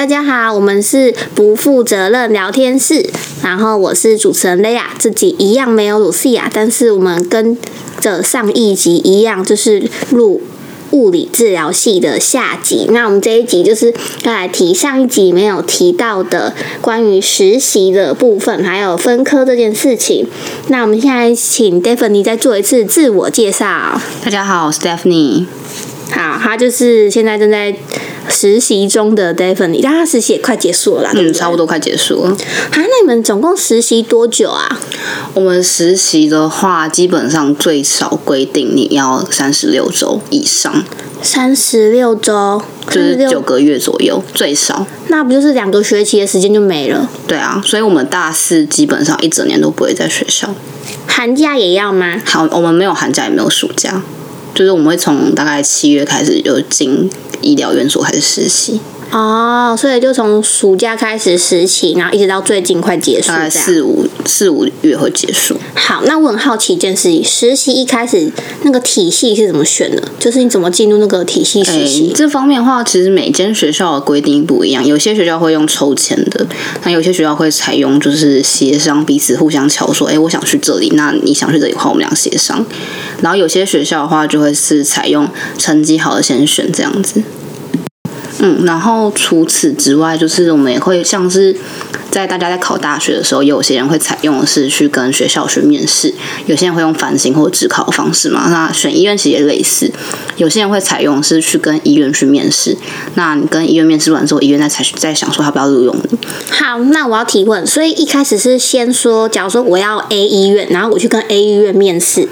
大家好，我们是不负责任聊天室，然后我是主持人雷亚，自己一样没有鲁西亚，但是我们跟着上一集一样，就是录物理治疗系的下集。那我们这一集就是要来提上一集没有提到的关于实习的部分，还有分科这件事情。那我们现在请 Daphne 再做一次自我介绍。大家好，我是 Stephanie。好，他就是现在正在实习中的 Daphne，但他实习也快结束了啦，对不嗯，对？差不多快结束了。啊，那你们总共实习多久啊？我们实习的话，基本上最少规定你要三十六周以上，三十六周，就是36九个月左右，最少。那不就是两个学期的时间就没了？对啊，所以我们大四基本上一整年都不会在学校。寒假也要吗？好，我们没有寒假，也没有暑假，就是我们会从大概七月开始就进医疗院所开始实习，哦，所以就从暑假开始实习，然后一直到最近快结束大概。四五四五月会结束。好，那我很好奇一件事情，实习一开始那个体系是怎么选的？就是你怎么进入那个体系实诶习？这方面的话，其实每间学校的规定不一样，有些学校会用抽签的，那有些学校会采用就是协商，彼此互相敲说，哎，我想去这里，那你想去这里的话，我们俩协商。然后有些学校的话，就会是采用成绩好的先选这样子。嗯，然后除此之外，就是我们也会像是在大家在考大学的时候，有些人会采用的是去跟学校去面试，有些人会用繁星或者职考的方式嘛。那选医院其实也类似，有些人会采用的是去跟医院去面试。那你跟医院面试完之后，医院再采再想说要不要录用你。好，那我要提问，所以一开始是先说，假如说我要 A 医院，然后我去跟 A 医院面试，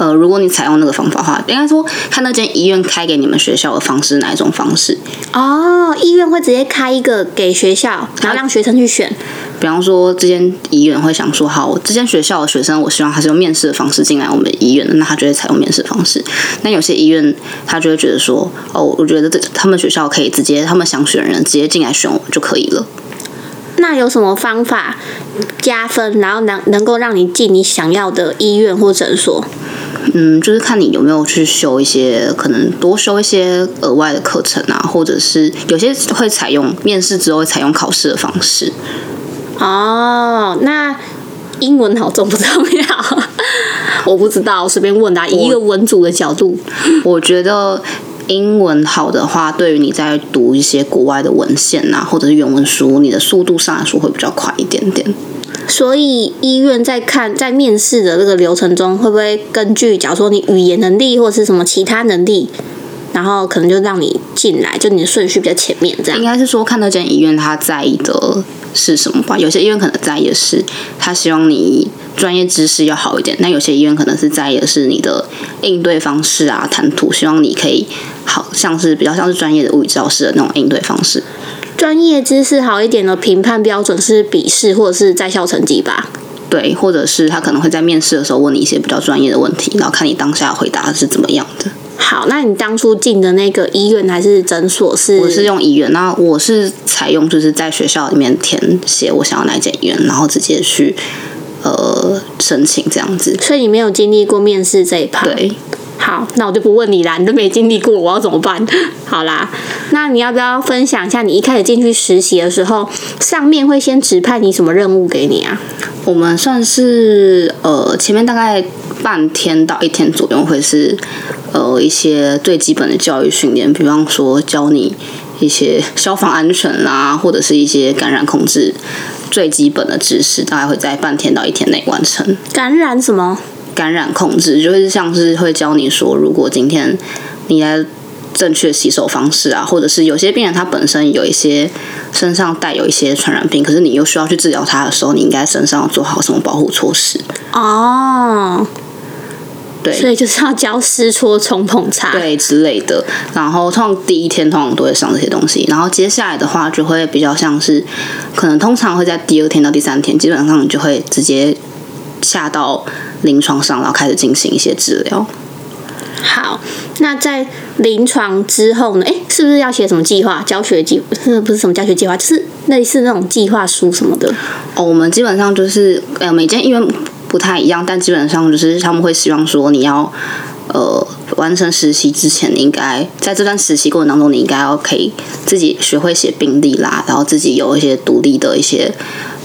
呃，如果你采用那个方法的话，应该说看那间医院开给你们学校的方式哪一种方式。哦，医院会直接开一个给学校，然后让学生去选。比方说，这间医院会想说，好，这间学校的学生，我希望他是用面试的方式进来我们医院的，那他就会采用面试的方式。那有些医院他就会觉得说，哦，我觉得这他们学校可以直接，他们想选人直接进来选我就可以了。那有什么方法加分，然后能能够让你进你想要的医院或诊所？嗯，就是看你有没有去修一些，可能多修一些额外的课程啊，或者是有些会采用面试之后会采用考试的方式。哦，那英文好重不重要？我不知道，我随便问的啊、以一个文组的角度。我觉得英文好的话，对于你在读一些国外的文献啊，或者是原文书，你的速度上来说会比较快一点点。所以医院在看在面试的这个流程中，会不会根据假如说你语言能力或者是什么其他能力，然后可能就让你进来，就你的顺序比较前面这样应？该是说看那间医院他在意的是什么吧。有些医院可能在意的是他希望你专业知识要好一点，那有些医院可能是在意的是你的应对方式啊、谈吐，希望你可以好像是比较像是专业的物理教师的那种应对方式。专业知识好一点的评判标准是笔试或者是在校成绩吧？对，或者是他可能会在面试的时候问你一些比较专业的问题，然后看你当下回答是怎么样的。好，那你当初进的那个医院还是诊所是？我是用医院，那我是采用就是在学校里面填写我想要哪一间医院，然后直接去呃申请这样子。所以你没有经历过面试这一趴。对，好，那我就不问你啦，你都没经历过，我要怎么办？好啦，那你要不要分享一下你一开始进去实习的时候，上面会先指派你什么任务给你啊？我们算是呃前面大概半天到一天左右会是呃一些最基本的教育训练，比方说教你一些消防安全啦，或者是一些感染控制最基本的知识，大概会在半天到一天内完成。感染什么？感染控制，就是像是会教你说，如果今天你在正确洗手方式啊，或者是有些病人他本身有一些身上带有一些传染病，可是你又需要去治疗他的时候，你应该身上要做好什么保护措施？哦，对，所以就是要教湿搓冲捧擦。对之类的。然后通常第一天通常都会上这些东西，然后接下来的话就会比较像是，可能通常会在第二天到第三天，基本上你就会直接下到临床上，然后开始进行一些治疗。好，那在临床之后呢？哎，是不是要写什么计划、教学计？不是不是什么教学计划，就是类似那种计划书什么的。哦，我们基本上就是呃，每间医院不太一样，但基本上就是他们会希望说你要呃，完成实习之前，你应该在这段实习过程当中，你应该要可以自己学会写病历啦，然后自己有一些独立的一些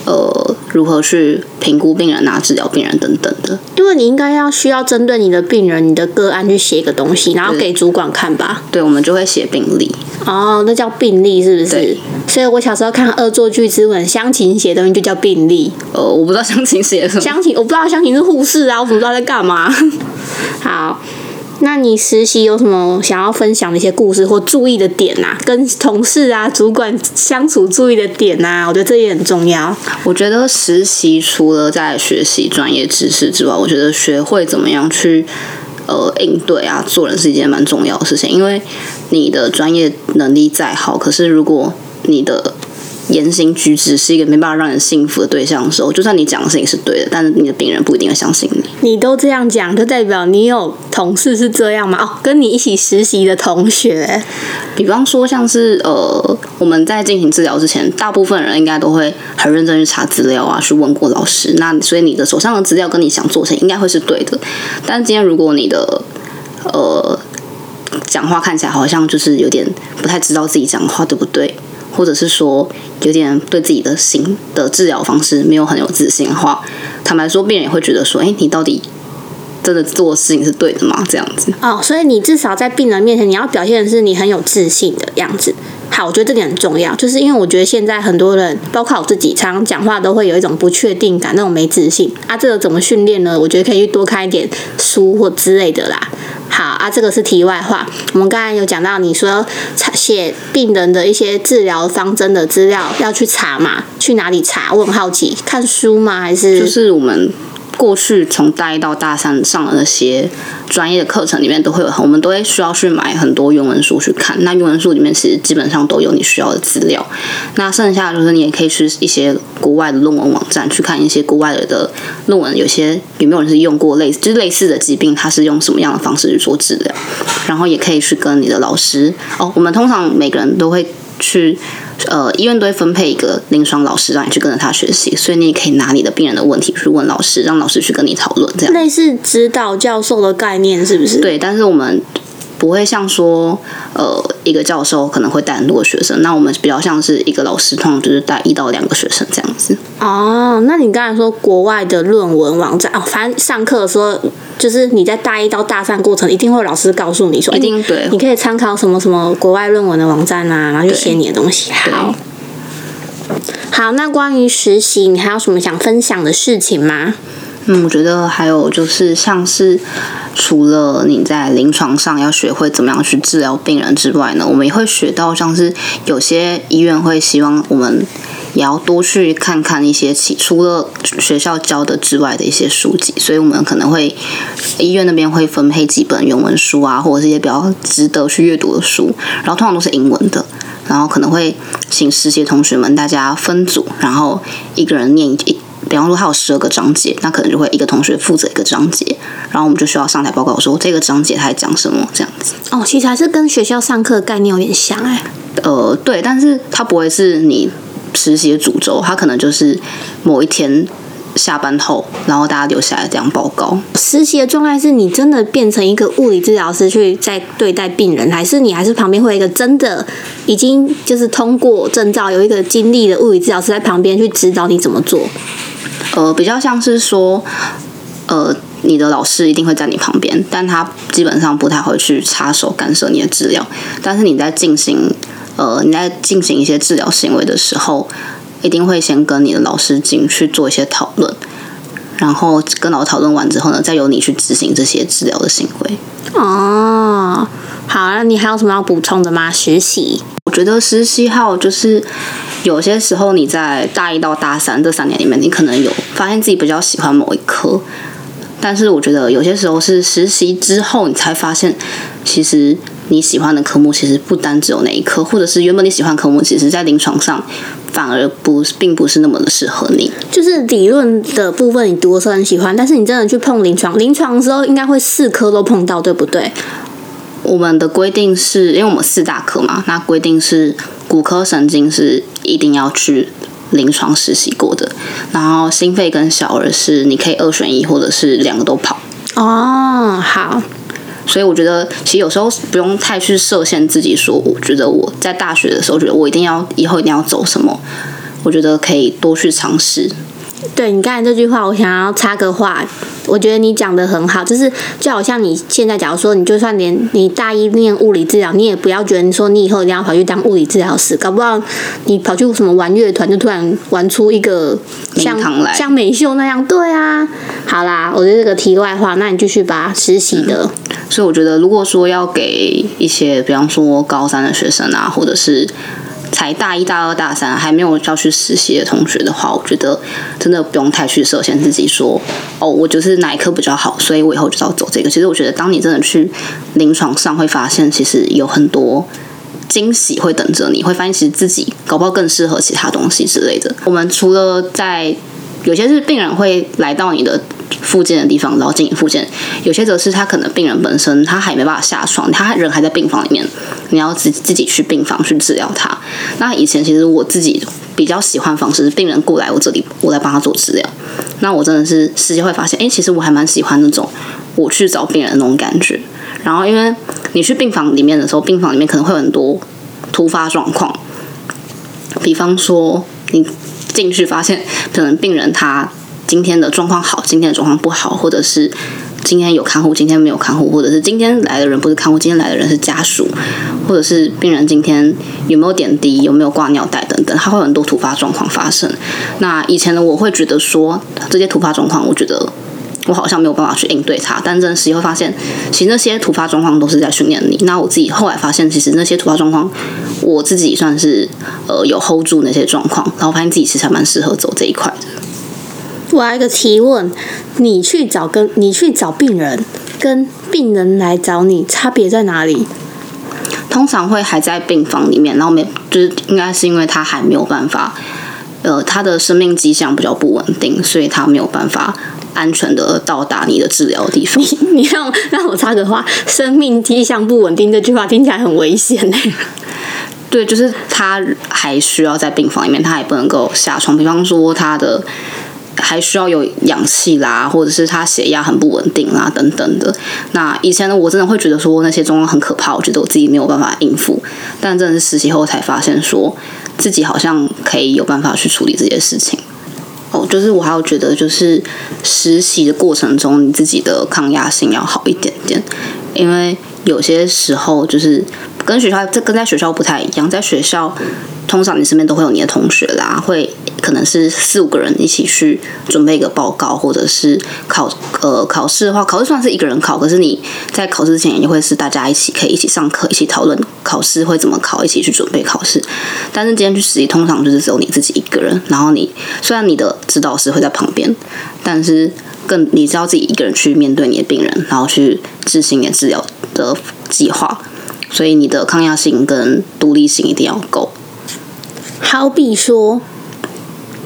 呃，如何去评估病人啊、治疗病人等等的。因为你应该要需要针对你的病人、你的个案去写一个东西，然后给主管看吧。对，我们就会写病历。哦，那叫病历是不是对？所以我小时候看《恶作剧之吻》，湘琴写的东西就叫病历。呃，我不知道详情写什么。湘琴，我不知道湘琴是护士啊，我怎么知道在干嘛？好，那你实习有什么想要分享的一些故事或注意的点啊？跟同事啊、主管相处注意的点啊？我觉得这也很重要。我觉得实习除了在学习专业知识之外，我觉得学会怎么样去呃应对啊，做人是一件蛮重要的事情。因为你的专业能力再好，可是如果你的言行举止是一个没办法让人信服的对象的时候，就算你讲的事情是对的，但是你的病人不一定会相信你。你都这样讲，就代表你有同事是这样吗？哦，跟你一起实习的同学，比方说，像是呃，我们在进行治疗之前，大部分人应该都会很认真去查资料啊，去问过老师。那所以你的手上的资料跟你想做成应该会是对的。但是今天如果你的呃讲话看起来好像就是有点不太知道自己讲话对不对，或者是说有点对自己的心的治疗方式没有很有自信的话，坦白说，病人也会觉得说，哎，你到底真的做事情是对的吗？这样子。哦，所以你至少在病人面前，你要表现的是你很有自信的样子。好，我觉得这点很重要，就是因为我觉得现在很多人，包括我自己，常常讲话都会有一种不确定感，那种没自信啊。这个怎么训练呢？我觉得可以多看一点书或之类的啦。好啊，这个是题外话。我们刚才有讲到，你说查写病人的一些治疗方针的资料要去查嘛？去哪里查？我很好奇，看书吗？还是就是我们过去从大一到大三上的那些专业的课程里面，都会有，我们都会需要去买很多原文书去看。那原文书里面其实基本上都有你需要的资料。那剩下就是你也可以去一些国外的论文网站去看一些国外的论文，有些有没有人是用过类似就是类似的疾病，它是用什么样的方式去做治疗。然后也可以去跟你的老师哦，我们通常每个人都会去。呃，医院都会分配一个临床老师让你去跟着他学习，所以你也可以拿你的病人的问题去问老师，让老师去跟你讨论，这样类似指导教授的概念是不是？对。但是我们不会像说，呃，一个教授可能会带很多学生，那我们比较像是一个老师，通常就是带一到两个学生这样子。哦，那你刚才说国外的论文网站哦，反正上课的时候，就是你在大一到大三过程，一定会有老师告诉你说，一定对，你可以参考什么什么国外论文的网站啊，然后就写你的东西。好，好，那关于实习，你还有什么想分享的事情吗？嗯，我觉得还有就是像是除了你在临床上要学会怎么样去治疗病人之外呢，我们也会学到像是有些医院会希望我们也要多去看看一些其除了学校教的之外的一些书籍，所以我们可能会医院那边会分配几本原文书啊，或者是一些比较值得去阅读的书，然后通常都是英文的，然后可能会请实习同学们大家分组，然后一个人念一。比方说，他有十二个章节，那可能就会一个同学负责一个章节，然后我们就需要上台报告说这个章节他在讲什么这样子。哦，其实还是跟学校上课的概念有点像哎。呃，对，但是它不会是你实习的主轴，它可能就是某一天下班后，然后大家留下来这样报告。实习的状态是你真的变成一个物理治疗师去在对待病人，还是你还是旁边会有一个真的已经就是通过证照有一个经历的物理治疗师在旁边去指导你怎么做？呃，比较像是说，呃，你的老师一定会在你旁边，但他基本上不太会去插手干涉你的治疗。但是你在进行呃你在进行一些治疗行为的时候，一定会先跟你的老师进去做一些讨论，然后跟老师讨论完之后呢，再由你去执行这些治疗的行为。哦，好，那你还有什么要补充的吗？实习？我觉得实习号就是有些时候你在大一到大三这三年里面，你可能有发现自己比较喜欢某一科，但是我觉得有些时候是实习之后你才发现，其实你喜欢的科目其实不单只有那一科，或者是原本你喜欢科目，其实在临床上反而不并不是那么的适合你。就是理论的部分你读的时候很喜欢，但是你真的去碰临床，临床的时候应该会四科都碰到，对不对？我们的规定是因为我们四大科嘛，那规定是骨科神经是一定要去临床实习过的，然后心肺跟小儿是你可以二选一或者是两个都跑。哦，好，所以我觉得其实有时候不用太去设限自己，说我觉得我在大学的时候觉得我一定要以后一定要走什么，我觉得可以多去尝试。对你刚才这句话，我想要插个话，我觉得你讲的很好，就是就好像你现在假如说你就算连你大一念物理治疗，你也不要觉得你说你以后一定要跑去当物理治疗师，搞不好你跑去什么玩乐团，就突然玩出一个像像美秀那样，对啊。好啦，我觉得这个题外话，那你继续吧，实习的。所以我觉得，如果说要给一些，比方说高三的学生啊，或者是才大一、大二、大三还没有要去实习的同学的话，我觉得真的不用太去设限自己说，哦，我就是哪一科比较好，所以我以后就要走这个。其实我觉得，当你真的去临床上，会发现其实有很多。惊喜会等着你，会发现其实自己搞不好更适合其他东西之类的。我们除了在有些是病人会来到你的附近的地方，然后进行复健；有些则是他可能病人本身他还没办法下床，他人还在病房里面，你要自自己去病房去治疗他。那以前其实我自己比较喜欢方式是病人过来我这里，我来帮他做治疗。那我真的是实际会发现，哎，其实我还蛮喜欢那种我去找病人的那种感觉。然后因为你去病房里面的时候，病房里面可能会有很多突发状况，比方说你进去发现，可能病人他今天的状况好，今天的状况不好，或者是今天有看护，今天没有看护，或者是今天来的人不是看护，今天来的人是家属，或者是病人今天有没有点滴，有没有挂尿袋等等，他会有很多突发状况发生。那以前呢，我会觉得说这些突发状况，我觉得。我好像没有办法去应对它，但真实会发现，其实那些突发状况都是在训练你。那我自己后来发现，其实那些突发状况，我自己算是呃有 hold 住那些状况，然后发现自己其实还蛮适合走这一块的。我还有一个提问：你去找跟你去找病人，跟病人来找你，差别在哪里？通常会还在病房里面，然后没就是应该是因为他还没有办法，呃，他的生命迹象比较不稳定，所以他没有办法。安全的到达你的治疗地方。你 你让让我插个话，生命迹象不稳定这句话听起来很危险呢。对，就是他还需要在病房里面，他也不能够下床。比方说，他的还需要有氧气啦，或者是他血压很不稳定啦，等等的。那以前呢，我真的会觉得说那些状况很可怕，我觉得我自己没有办法应付。但真的是实习后才发现，说自己好像可以有办法去处理这些事情。哦，就是我还有觉得，就是实习的过程中，你自己的抗压性要好一点点，因为有些时候就是跟学校这跟在学校不太一样，在学校。通常你身边都会有你的同学啦，会可能是四五个人一起去准备一个报告，或者是考呃考试的话，考试算是一个人考，可是你在考试之前也会是大家一起可以一起上课，一起讨论考试会怎么考，一起去准备考试。但是今天去实习，通常就是只有你自己一个人，然后你虽然你的指导师会在旁边，但是更你知道自己一个人去面对你的病人，然后去执行你的治疗的计划，所以你的抗压性跟独立性一定要够。好比说，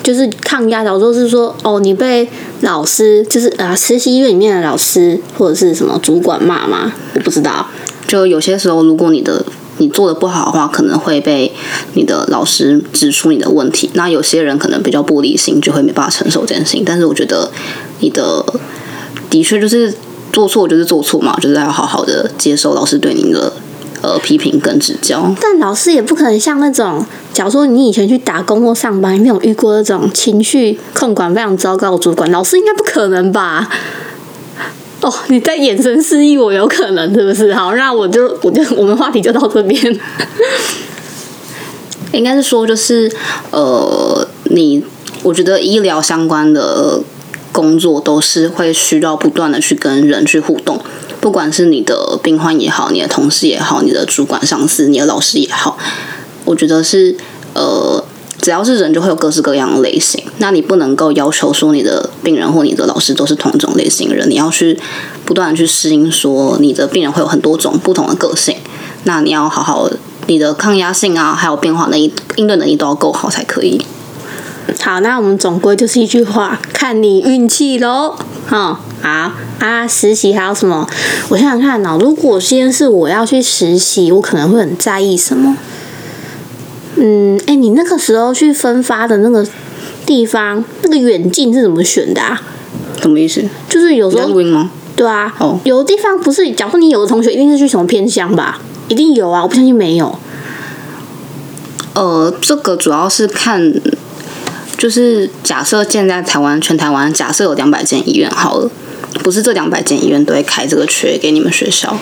就是抗压，假如说是说，哦，你被老师，就是啊，实习医院里面的老师或者是什么主管骂吗？我不知道。就有些时候，如果你的你做的不好的话，可能会被你的老师指出你的问题。那有些人可能比较玻璃心，就会没办法承受这件事情。但是我觉得，你的的确就是做错就是做错嘛，就是要好好的接受老师对你的。呃，批评跟指教，但老师也不可能像那种，假如说你以前去打工或上班，没有遇过那种情绪控管非常糟糕的主管，老师应该不可能吧？哦，你在眼神示意我有可能是不是？好，那我就我就我们话题就到这边。应该是说，就是呃，你我觉得医疗相关的工作都是会需要不断的去跟人去互动。不管是你的病患也好，你的同事也好，你的主管、上司、你的老师也好，我觉得是呃，只要是人，就会有各式各样的类型。那你不能够要求说你的病人或你的老师都是同一种类型人，你要去不断的去适应，说你的病人会有很多种不同的个性。那你要好好，你的抗压性啊，还有变化能力、应对能力都要够好才可以。好，那我们总归就是一句话，看你运气喽。好，好啊啊，实习还有什么？我想想看哦。如果先是我要去实习，我可能会很在意什么？嗯，哎，你那个时候去分发的那个地方，那个远近是怎么选的啊？什么意思？就是有时候录音吗？对啊，哦有的地方不是，假如说你有的同学一定是去什么偏乡吧，一定有啊，我不相信没有。呃，这个主要是看，就是假设现在台湾全台湾假设有两百间医院好了，不是这两百间医院都会开这个缺给你们学校，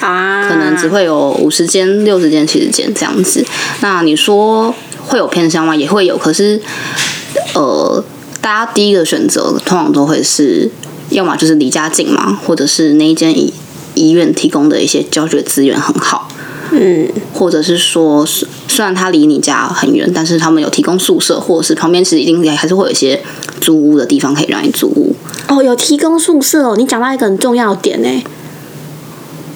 啊，可能只会有五十间、六十间、七十间这样子。那你说会有偏向吗？也会有，可是呃，大家第一个选择通常都会是，要么就是离家近嘛，或者是那一间医医院提供的一些教学资源很好。嗯，或者是说，虽虽然他离你家很远，但是他们有提供宿舍，或者是旁边其实一定还是会有一些租屋的地方可以让你租屋。哦，有提供宿舍哦，你讲到一个很重要的点呢，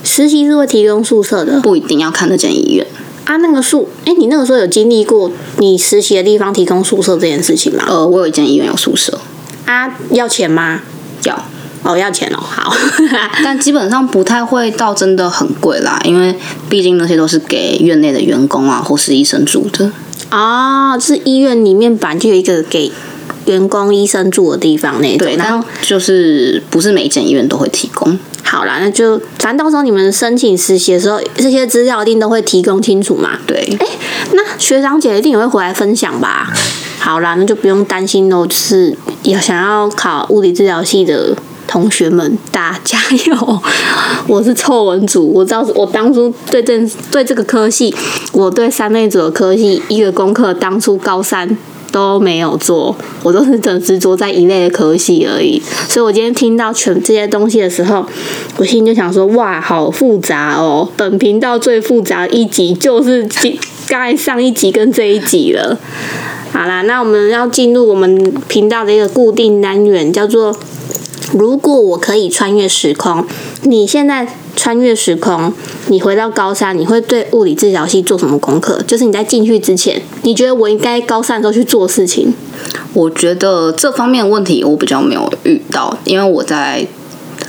实习是会提供宿舍的不一定要看那间医院。啊。那个宿，哎，你那个时候有经历过你实习的地方提供宿舍这件事情吗？呃，我有一间医院有宿舍，啊，要钱吗？要，哦，要钱哦，好。但基本上不太会到真的很贵啦，因为毕竟那些都是给院内的员工啊或是医生住的。哦，是医院里面本来就有一个给员工、医生住的地方那种。对，然后就是不是每一间医院都会提供。好啦，那就反正到时候你们申请实习的时候，这些资料一定都会提供清楚嘛。对，那学长姐一定也会回来分享吧？好啦，那就不用担心喽。就是要想要考物理治疗系的同学们，大家加油！我是臭文组，我知道我当初对这对这个科系，我对三类组的科系一个功课，当初高三。都没有做，我都是很执着在一类的科系而已。所以我今天听到全这些东西的时候，我心里就想说：哇，好复杂哦！本频道最复杂的一集就是今刚上一集跟这一集了。好啦，那我们要进入我们频道的一个固定单元，叫做“如果我可以穿越时空”。你现在穿越时空，你回到高三，你会对物理治疗系做什么功课？就是你在进去之前，你觉得我应该高三的时候去做事情？我觉得这方面问题我比较没有遇到，因为我在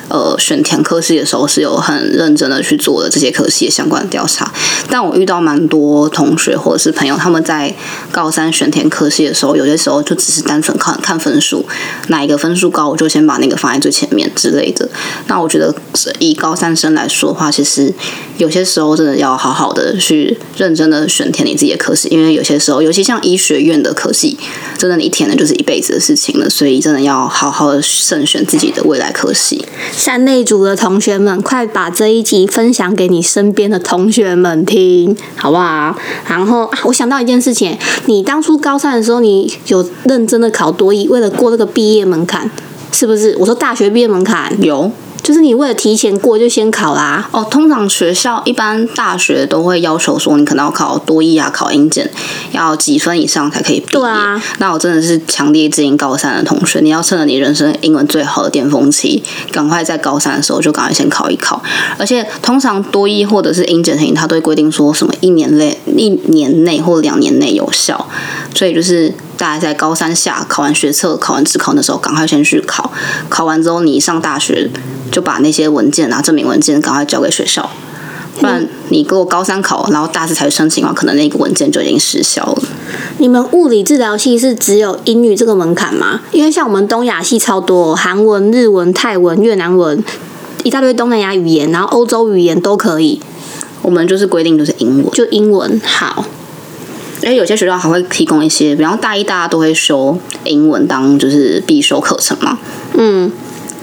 呃选填科系的时候是有很认真的去做的这些科系相关的调查，但我遇到蛮多同学或者是朋友，他们在高三选填科系的时候，有些时候就只是单纯看看分数，哪一个分数高，我就先把那个放在最前面之类的。那我觉得以高三生来说的话，其实有些时候真的要好好的去认真的选填你自己的科系，因为有些时候，尤其像医学院的科系，真的你填的就是一辈子的事情了，所以真的要好好的慎选自己的未来科系。三类组的同学们，快把这一集分享给你身边的同学们听，好不好？然后、啊我想到一件事情，你当初高三的时候，你有认真的考多一，为了过这个毕业门槛，是不是？我说大学毕业门槛，有就是你为了提前过就先考啦。哦，通常学校一般大学都会要求说，你可能要考多艺啊，考英检，要几分以上才可以毕业。对啊，那我真的是强烈建议高三的同学，你要趁着你人生英文最好的巅峰期，赶快在高三的时候就赶快先考一考。而且通常多艺或者是英检成绩，它都会规定说什么一年内、一年内或两年内有效，所以就是。大概在高三下考完学测、考完自考的时候，赶快先去考。考完之后，你上大学就把那些文件啊、证明文件赶快交给学校，不然你给我高三考，然后大四才去申请的话，可能那个文件就已经失效了。你们物理治疗系是只有英语这个门槛吗？因为像我们东亚系超多，韩文、日文、泰文、越南文，一大堆东南亚语言，然后欧洲语言都可以，我们就是规定就是英文，就英文好。因为有些学校还会提供一些，比方大一大家都会修英文当就是必修课程嘛。嗯，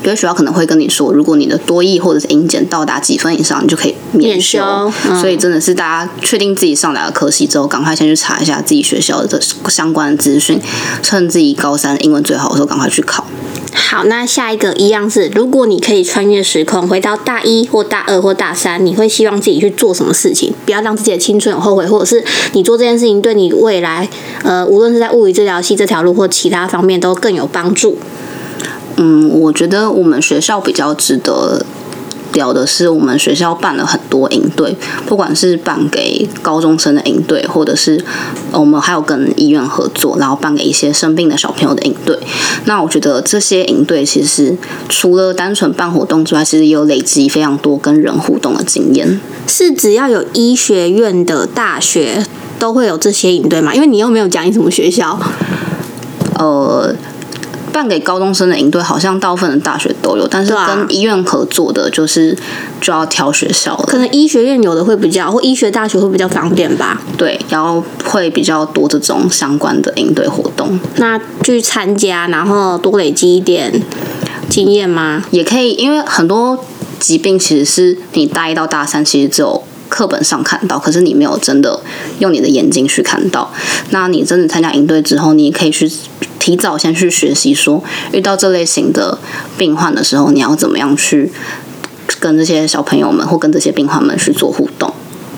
有些学校可能会跟你说，如果你的多益或者是英检到达几分以上，你就可以免修。免修嗯所以真的是大家确定自己上哪个科系之后，赶快先去查一下自己学校的相关的资讯，趁自己高三英文最好的时候赶快去考。好，那下一个一样是，如果你可以穿越时空回到大一或大二或大三，你会希望自己去做什么事情？不要让自己的青春有后悔，或者是你做这件事情对你未来，呃，无论是在物理治疗系这条路或其他方面都更有帮助。嗯，我觉得我们学校比较值得聊的是，我们学校办了很多营队，不管是办给高中生的营队，或者是呃我们还有跟医院合作，然后办给一些生病的小朋友的营队。那我觉得这些营队其实除了单纯办活动之外，其实也有累积非常多跟人互动的经验。是只要有医学院的大学都会有这些营队吗？因为你又没有讲你什么学校。呃，办给高中生的营队，好像大部分的大学都有，但是跟医院合作的，就是就要挑学校了。可能医学院有的会比较，或医学大学会比较方便吧。对，然后会比较多这种相关的营队活动，那去参加，然后多累积一点经验吗？也可以，因为很多疾病其实是你大一到大三，其实只有课本上看到，可是你没有真的用你的眼睛去看到。那你真的参加营队之后，你可以去提早先去学习说，遇到这类型的病患的时候，你要怎么样去跟这些小朋友们或跟这些病患们去做互动。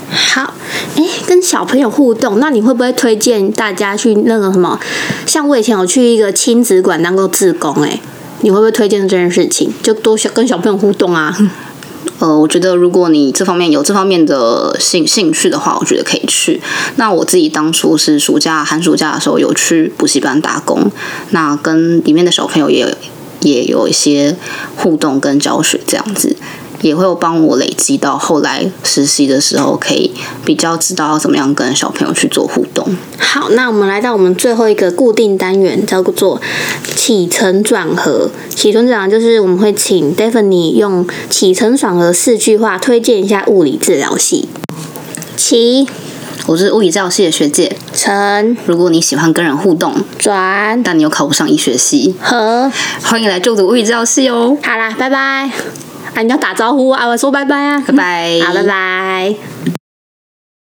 好，哎，跟小朋友互动，那你会不会推荐大家去那个什么？像我以前有去一个亲子馆当过志工，哎，你会不会推荐这件事情？就多小跟小朋友互动啊？呃，我觉得如果你这方面有这方面的兴兴趣的话，我觉得可以去。那我自己当初是暑假寒暑假的时候有去补习班打工，那跟里面的小朋友也有也有一些互动跟教学这样子。也会有帮我累积到后来实习的时候，可以比较知道要怎么样跟小朋友去做互动。好，那我们来到我们最后一个固定单元，叫做起承转合。起承转合就是我们会请 Daphne 用起承转合四句话推荐一下物理治疗系。起我是物理治疗系的学姐，承如果你喜欢跟人互动，转但你又考不上医学系，合。欢迎来就读物理治疗系哦。好啦，拜拜。啊，你要打招呼啊，我说拜拜啊。拜拜好，拜拜。